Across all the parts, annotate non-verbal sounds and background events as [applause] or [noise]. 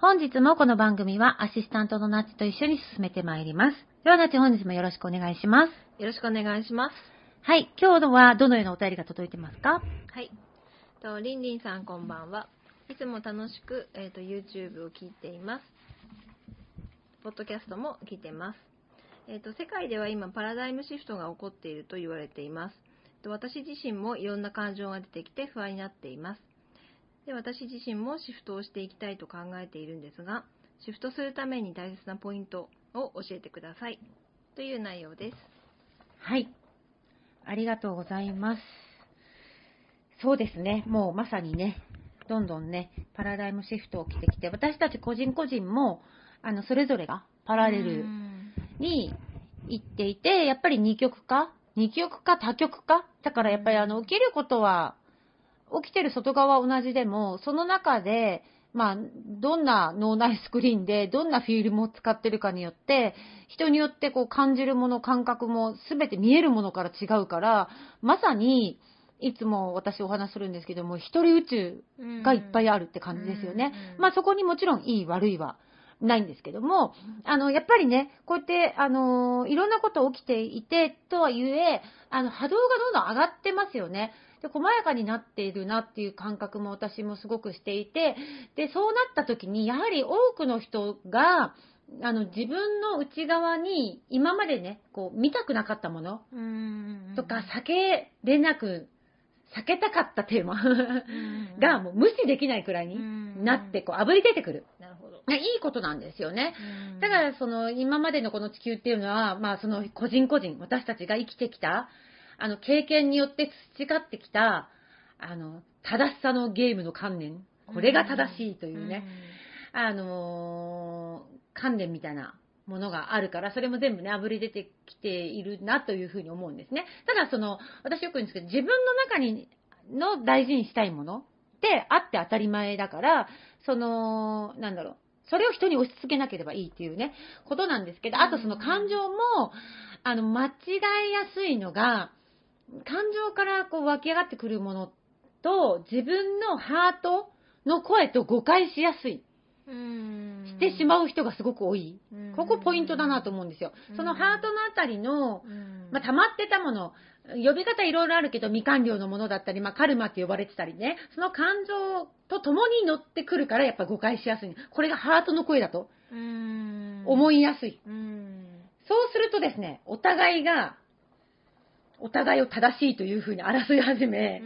本日もこの番組はアシスタントのナッチと一緒に進めてまいります。ではナッチ本日もよろしくお願いします。よろしくお願いします。はい、今日のはどのようなお便りが届いてますか？はい。と、りんりんさんこんばんは。いつも楽しく、えーと、YouTube を聞いています。ポッドキャストも聞いてます。えーと、世界では今パラダイムシフトが起こっていると言われています。私自身もいろんな感情が出てきて不安になっています。で私自身もシフトをしていきたいと考えているんですが、シフトするために大切なポイントを教えてください。という内容です。はい。ありがとうございます。そうですね。もうまさにね、どんどんね、パラダイムシフト起きてきて、私たち個人個人も、あの、それぞれがパラレルに行っていて、やっぱり二極化？二極化？多極化？だからやっぱりあの、起きることは起きてる外側同じでも、その中で、まあ、どんな脳内スクリーンで、どんなフィルムを使ってるかによって、人によってこう感じるもの、感覚も全て見えるものから違うから、まさに、いつも私お話するんですけども、一人宇宙がいっぱいあるって感じですよね。まあそこにもちろんいい悪いはないんですけども、あの、やっぱりね、こうやって、あの、いろんなこと起きていて、とはいえ、あの、波動がどんどん上がってますよね。で、細やかになっているなっていう感覚も私もすごくしていて、で、そうなった時に、やはり多くの人が、あの、自分の内側に、今までね、こう、見たくなかったものとか、避けれなく、避けたかったテーマが、もう無視できないくらいになって、こう、炙り出てくる。なるほど。いいことなんですよね。だから、その、今までのこの地球っていうのは、まあ、その、個人個人、私たちが生きてきた、あの、経験によって培ってきた、あの、正しさのゲームの観念。これが正しいというね、あのー、観念みたいなものがあるから、それも全部ね、炙り出てきているなというふうに思うんですね。ただ、その、私よく言うんですけど、自分の中に、の大事にしたいものってあって当たり前だから、その、なんだろう、それを人に押し付けなければいいっていうね、ことなんですけど、あとその感情も、あの、間違いやすいのが、感情からこう湧き上がってくるものと、自分のハートの声と誤解しやすい。してしまう人がすごく多い。ここポイントだなと思うんですよ。そのハートのあたりの、まあ、溜まってたもの、呼び方いろいろあるけど、未完了のものだったり、まあ、カルマって呼ばれてたりね、その感情と共に乗ってくるから、やっぱ誤解しやすい。これがハートの声だと、思いやすい。そうするとですね、お互いが、お互いを正しいというふうに争い始め、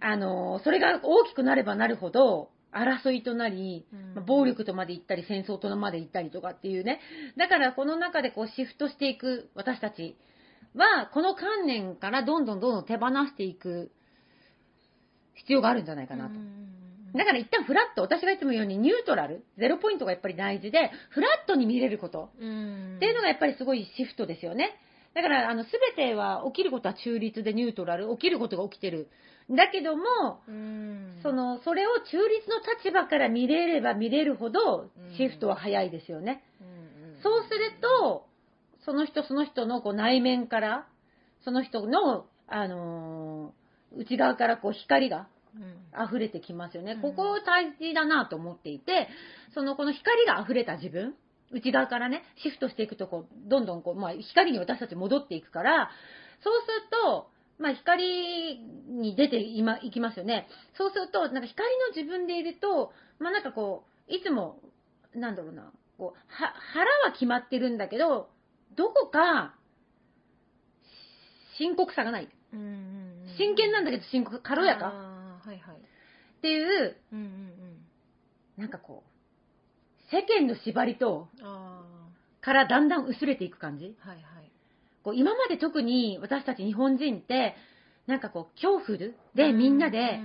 あの、それが大きくなればなるほど、争いとなり、ま暴力とまで行ったり、戦争とまで行ったりとかっていうね。だからこの中でこうシフトしていく私たちは、この観念からどんどんどんどん手放していく必要があるんじゃないかなと。だから一旦フラット、私がいつも言うようにニュートラル、ゼロポイントがやっぱり大事で、フラットに見れることっていうのがやっぱりすごいシフトですよね。だから、あの、すべては起きることは中立でニュートラル、起きることが起きてる。だけども、その、それを中立の立場から見れれば見れるほど、シフトは早いですよね。そうすると、その人その人のこう内面から、その人の、あのー内側からこう光がうん溢れてきますよね。うんここ大事だなと思っていて、そのこの光が溢れた自分、内側からね、シフトしていくとこう、どんどんこう、まあ光に私たち戻っていくから、そうすると、まあ光に出てい,、ま、いきますよね。そうすると、なんか光の自分でいると、まあなんかこう、いつも、なんだろうな、こう、は、腹は決まってるんだけど、どこか、深刻さがない。うんうんうん真剣なんだけど深刻、軽やか。はいはい。っていう、うんうんうん。なんかこう、世間の縛りと、あからだんだん薄れていく感じ。あはいはい。こう今まで特に私たち日本人って、なんかこう、恐怖でみんなで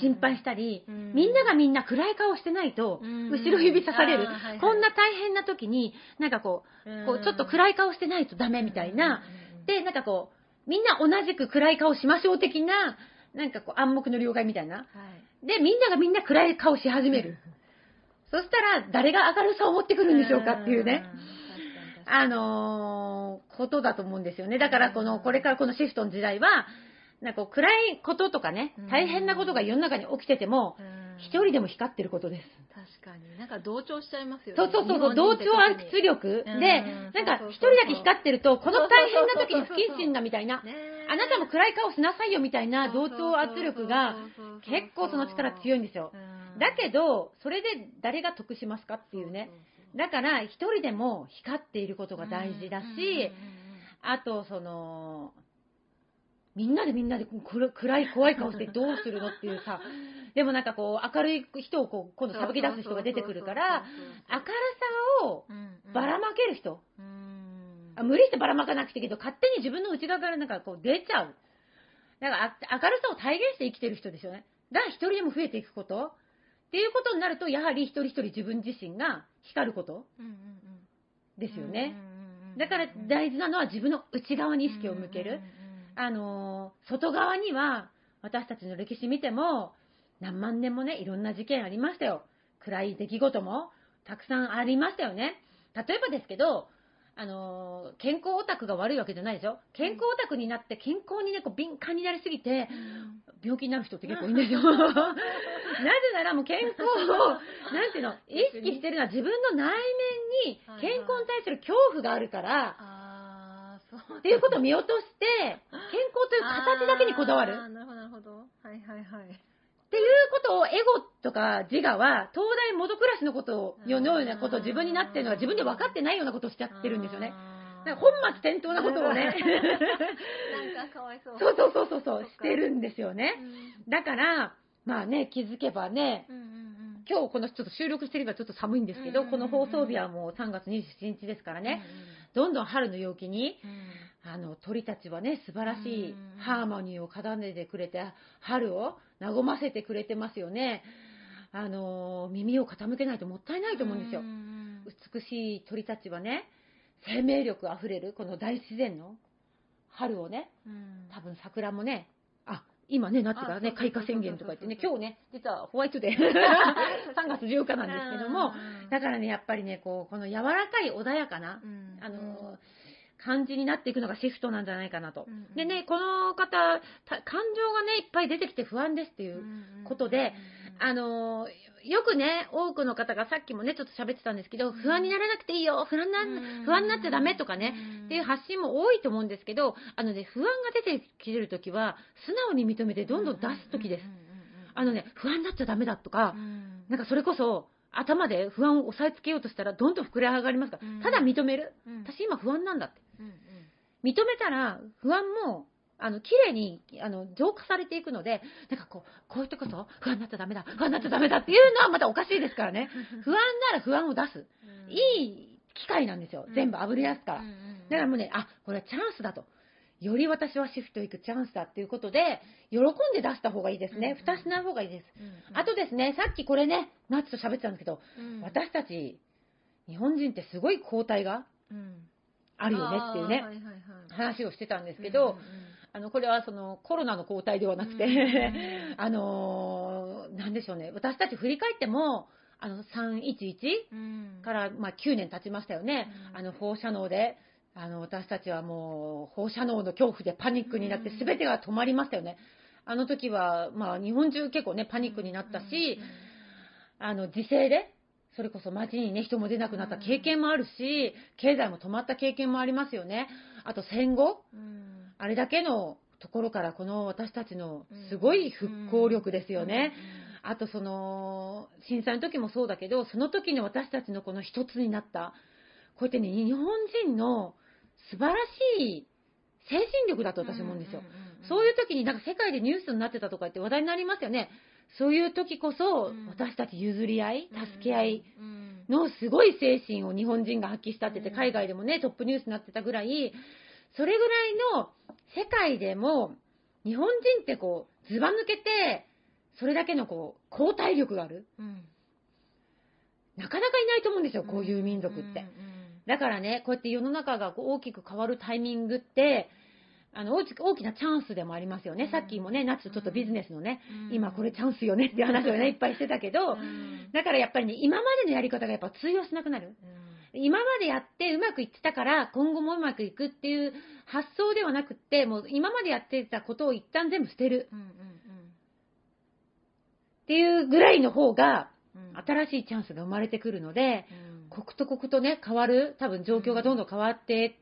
心配したり、うん。みんながみんな暗い顔してないと、うん。後ろ指さされる。はいはい。こんな大変な時に、なんかこう、こうちょっと暗い顔してないとダメみたいな、で、なんかこう、みんな同じく暗い顔しましょう的な、なんかこう暗黙の了解みたいな。はい。で、みんながみんな暗い顔し始める。そしたら、誰が明るさを持ってくるんでしょうかっていうね。あのーことだと思うんですよね。だから、この、これからこのシフトの時代は、なんか暗いこととかねうん、大変なことが世の中に起きてても、一人でも光ってることです。確かに。なんか同調しちゃいますよね。そうそうそうそう、同調圧力うん。で、なんか一人だけ光ってると、この大変な時に不謹慎だみたいな、ねあなたも暗い顔しなさいよみたいな同調圧力が結構その力強いんですよ。だけど、それで誰が得しますかっていうね。だから、一人でも光っていることが大事だし、あと、その、みんなでみんなで暗い怖い顔してどうするのっていうさ、[laughs] でもなんかこう、明るい人をこう今度さばき出す人が出てくるから、明るさをばらまける人。あ無理してばらまかなくていいけど、勝手に自分の内側からなんかこう出ちゃう。だからあ明るさを体現して生きてる人ですよね。だから一人でも増えていくこと。っていうことになると、やはり一人一人自分自身が光ることですよね。だから大事なのは自分の内側に意識を向ける。あのー外側には私たちの歴史見ても何万年もね、いろんな事件ありましたよ。暗い出来事もたくさんありましたよね。例えばですけど、あのー健康オタクが悪いわけじゃないでしょ？健康オタクになって健康にね、こう敏感になりすぎて、病気になる人って結構いるんですよ。[laughs] なぜならもう健康を、なんていうの、[laughs] 意識してるのは自分の内面に健康に対する恐怖があるから、っていうことを見落として、健康という形だけにこだわる。なるほどなるほど。はいはいはいっていうことをエゴとか自我は、東大元暮らしのことを、世のようなことを自分になってるのは自分で分かってないようなことをしちゃってるんですよね。あーなんか本末転倒なことをね、[laughs] なんかかわいそう。そうそうそうそうそう、してるんですよね。だから、まあね、気づけばね、うんうんうん。今日このちょっと収録してればちょっと寒いんですけど、うんこの放送日はもう3月27日ですからね、どんどん春の陽気に、うん。うんあの鳥たちはね素晴らしいうん。ハーモニーを奏でてくれて春を和ませてくれてますよね。あの耳を傾けないともったいないと思うんですよ。美しい鳥たちはね生命力あふれるこの大自然の春をねうん。多分桜もねあ今ねなってからね開花宣言とか言ってね今日ね実はホワイトデー。[laughs] 3月14日なんですけどもうん。だからねやっぱりねこうこの柔らかい穏やかなうん。あの感じになっていくのがシフトなんじゃないかなと。うんうん。でね、この方、た感情がね、いっぱい出てきて不安ですっていうことで、あのよくね、多くの方がさっきもね、ちょっと喋ってたんですけど、不安にならなくていいよ、不安なうん不安になっちゃダメとかね、っていう発信も多いと思うんですけど、あのね、不安が出てきてるときは、素直に認めてどんどん出すときです。あのね、不安になっちゃダメだとか、なんかそれこそ、頭で不安を押さえつけようとしたら、どんどん膨れ上がりますから、うん。ただ認める。私私今不安なんだって。うんうん認めたら、不安も、あの、綺麗に、あの、浄化されていくので、なんかこう、こういうとこそ、不安になっちゃダメだ、不安になっちゃダメだっていうのはまたおかしいですからね。不安なら不安を出す。うんいい機会なんですよう。ん全部炙り出すから。だからもうね、あ、これはチャンスだと。より私はシフト行くチャンスだっていうことで、喜んで出した方がいいですね。うん蓋しない方がいいです。あとですね、さっきこれね、ナッツと喋ってたんですけど、うん私たち、日本人ってすごい抗体がうんあるよねっていうねはいはいはい。話をしてたんですけど、うんうんあの、これはそのコロナの抗体ではなくて、うん [laughs] あのーなんでしょうね、私たち振り返っても、あの、311うん。から、まあ、9年経ちましたよね。うん。あの、放射能で、あの、私たちはもう、放射能の恐怖でパニックになって、うん。すべてが止まりましたよね。あの時は、まあ、日本中結構ね、パニックになったし、あの、時勢で、それこそ街にね、人も出なくなった経験もあるし、経済も止まった経験もありますよね。あと戦後、うんあれだけのところからこの私たちのすごい復興力ですよね。あとその、震災の時もそうだけど、その時に私たちのこの一つになった、こうやってね、日本人の素晴らしい精神力だと私思うんですよ。そういう時になんか世界でニュースになってたとか言って話題になりますよね。そういう時こそうん。私たち譲り合い、助け合いうん。のすごい精神を日本人が発揮したってて、うん。海外でもね、トップニュースになってたぐらい、それぐらいの世界でも日本人ってこう、ずば抜けて、それだけのこう、抗体力がある。うん。なかなかいないと思うんですよ、こういう民族って。うん。だからね、こうやって世の中がこう大きく変わるタイミングって、あの大きく大きなチャンスでもありますよね。うん。さっきもね、ナッツちょっとビジネスのね、うん。今これチャンスよねっていう話をね、いっぱいしてたけど、うん。だからやっぱりね、今までのやり方がやっぱ通用しなくなる。今までやってうまくいってたから、今後もうまくいくっていう発想ではなくって、もう今までやってたことを一旦全部捨てる。っていうぐらいの方が、新しいチャンスが生まれてくるので、うん。刻と刻とね、変わる、多分状況がどんどん変わって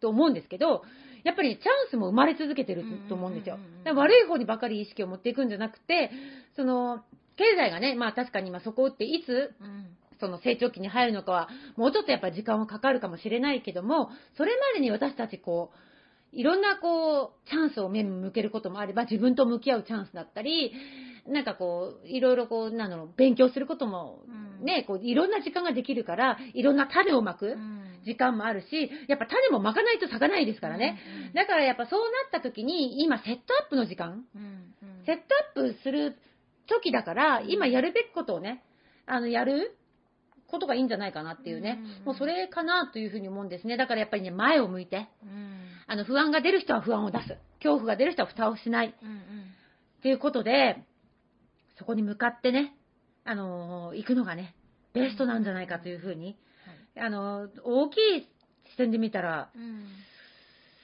と思うんですけど、やっぱりチャンスも生まれ続けてると思うんですよ。だから悪い方にばかり意識を持っていくんじゃなくて、その、経済がね、まあ確かに今そこっていつうん。その成長期に入るのかは、もうちょっとやっぱり時間はかかるかもしれないけども、それまでに私たちこう、いろんなこう、チャンスを目向けることもあれば、自分と向き合うチャンスだったり、なんかこう、いろいろこう、なんだろう、勉強することもうん。ね、こう、いろんな時間ができるから、いろんな種をまくうん。時間もあるし、やっぱ種もまかないと咲かないですからね。うんだからやっぱそうなった時に、今セットアップの時間。セットアップする時だから、うん。今やるべきことをね、あの、やることがいいんじゃないかなっていうね、うん。もうそれかなというふうに思うんですね。だからやっぱりね、前を向いて、うん。あの、不安が出る人は不安を出す。恐怖が出る人は蓋をしない。うんうん。っていうことで、そこに向かってね、あのー行くのがね、ベストなんじゃないかというふうに、あのー大きい視点で見たら、うん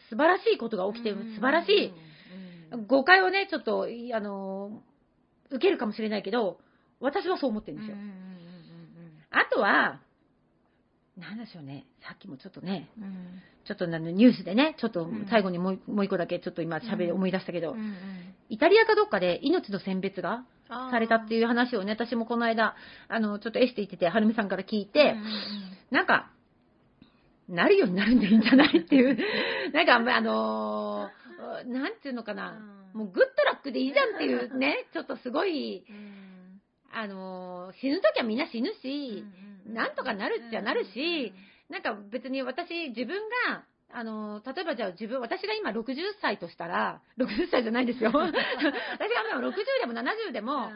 素晴らしいことが起きて、うん。素晴らしい、うん。誤解をね、ちょっと、いあのー受けるかもしれないけど、私はそう思ってるんですよ。あとは、なんでしょうね、さっきもちょっとね、うん。うんちょっとあのニュースでね、ちょっとうん。最後にもうもう一個だけちょっと今喋りうん。思い出したけど、うんうん。イタリアかどっかで命の選別がされたっていう話をね、私もこの間、あの、ちょっとエステ行ってて、はるみさんから聞いて、うんうんなんか、なるようになるんでいいんじゃないっていう、[laughs] なんか、あのーなんていうのかな、うん。もうグッドラックでいいじゃんっていうね、ちょっとすごい、うんあのー死ぬときはみんな死ぬし、うんなんとかなるっちゃなるし、なんか別に私、自分が、あのー例えばじゃあ自分、私が今60歳としたら、60歳じゃないですよ。[laughs] 私が今60でも70でも、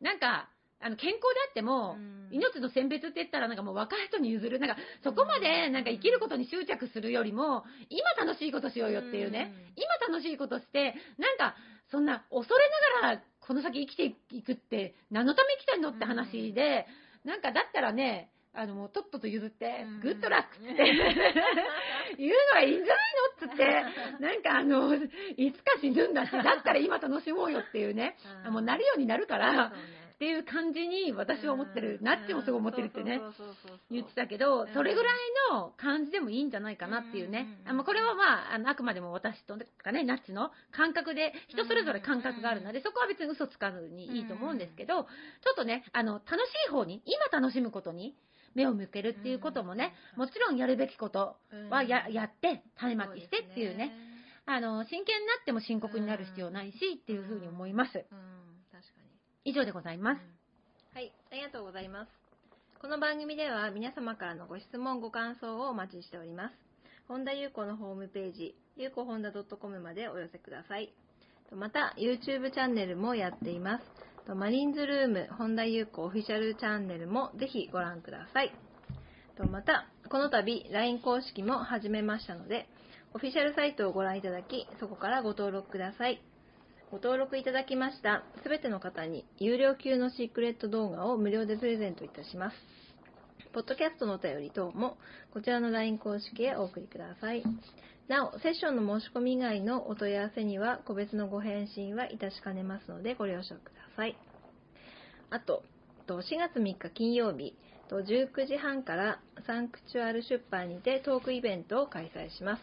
なんか、あの、健康であっても、命の選別って言ったらなんかもう若い人に譲る。なんか、そこまでなんか生きることに執着するよりも、今楽しいことしようよっていうね。今楽しいことして、なんか、そんな恐れながらこの先生きていくって何のために生きてんのって話で、なんかだったらね、あの、もうとっとと譲って、うん。グッドラックって [laughs] 言うのはいいんじゃないのっつって、なんかあの、いつか死ぬんだし、だったら今楽しもうよっていうね、うん。もうなるようになるから、っていう感じに私は思ってる、うんナッチもすごい思ってるってね。言ってたけどうん、それぐらいの感じでもいいんじゃないかなっていうね。うん。あまあこれはまあ、あのあくまでも私とかね、ナッチの感覚で、人それぞれ感覚があるので、そこは別に嘘つかずにいいと思うんですけど、ちょっとね、あの、楽しい方に、今楽しむことに目を向けるっていうこともね、うんもちろんやるべきことはややって、種まきしてっていうそね、あの、真剣になっても深刻になる必要ないし、っていうふうに思います。以上でございます。はい、ありがとうございます。この番組では皆様からのご質問、ご感想をお待ちしております。本田裕子のホームページ、ゆうこほんだ .com までお寄せください。また、YouTube チャンネルもやっています。マリンズルーム、本田裕子オフィシャルチャンネルもぜひご覧ください。また、この度、LINE 公式も始めましたので、オフィシャルサイトをご覧いただき、そこからご登録ください。ご登録いただきましたすべての方に有料級のシークレット動画を無料でプレゼントいたします。ポッドキャストのお便り等もこちらの LINE 公式へお送りください。なお、セッションの申し込み以外のお問い合わせには個別のご返信はいたしかねますのでご了承ください。あと、4月3日金曜日、19時半からサンクチュアル出版にてトークイベントを開催します。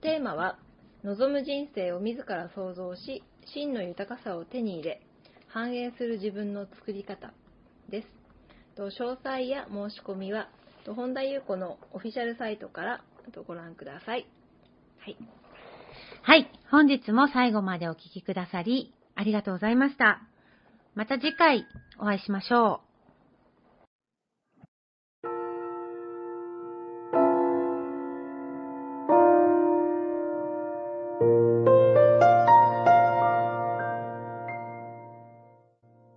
テーマは、望む人生を自ら創造し、真の豊かさを手に入れ、反映する自分の作り方です。詳細や申し込みは、本田優子のオフィシャルサイトからご覧ください。はい。はい。本日も最後までお聴きくださり、ありがとうございました。また次回お会いしましょう。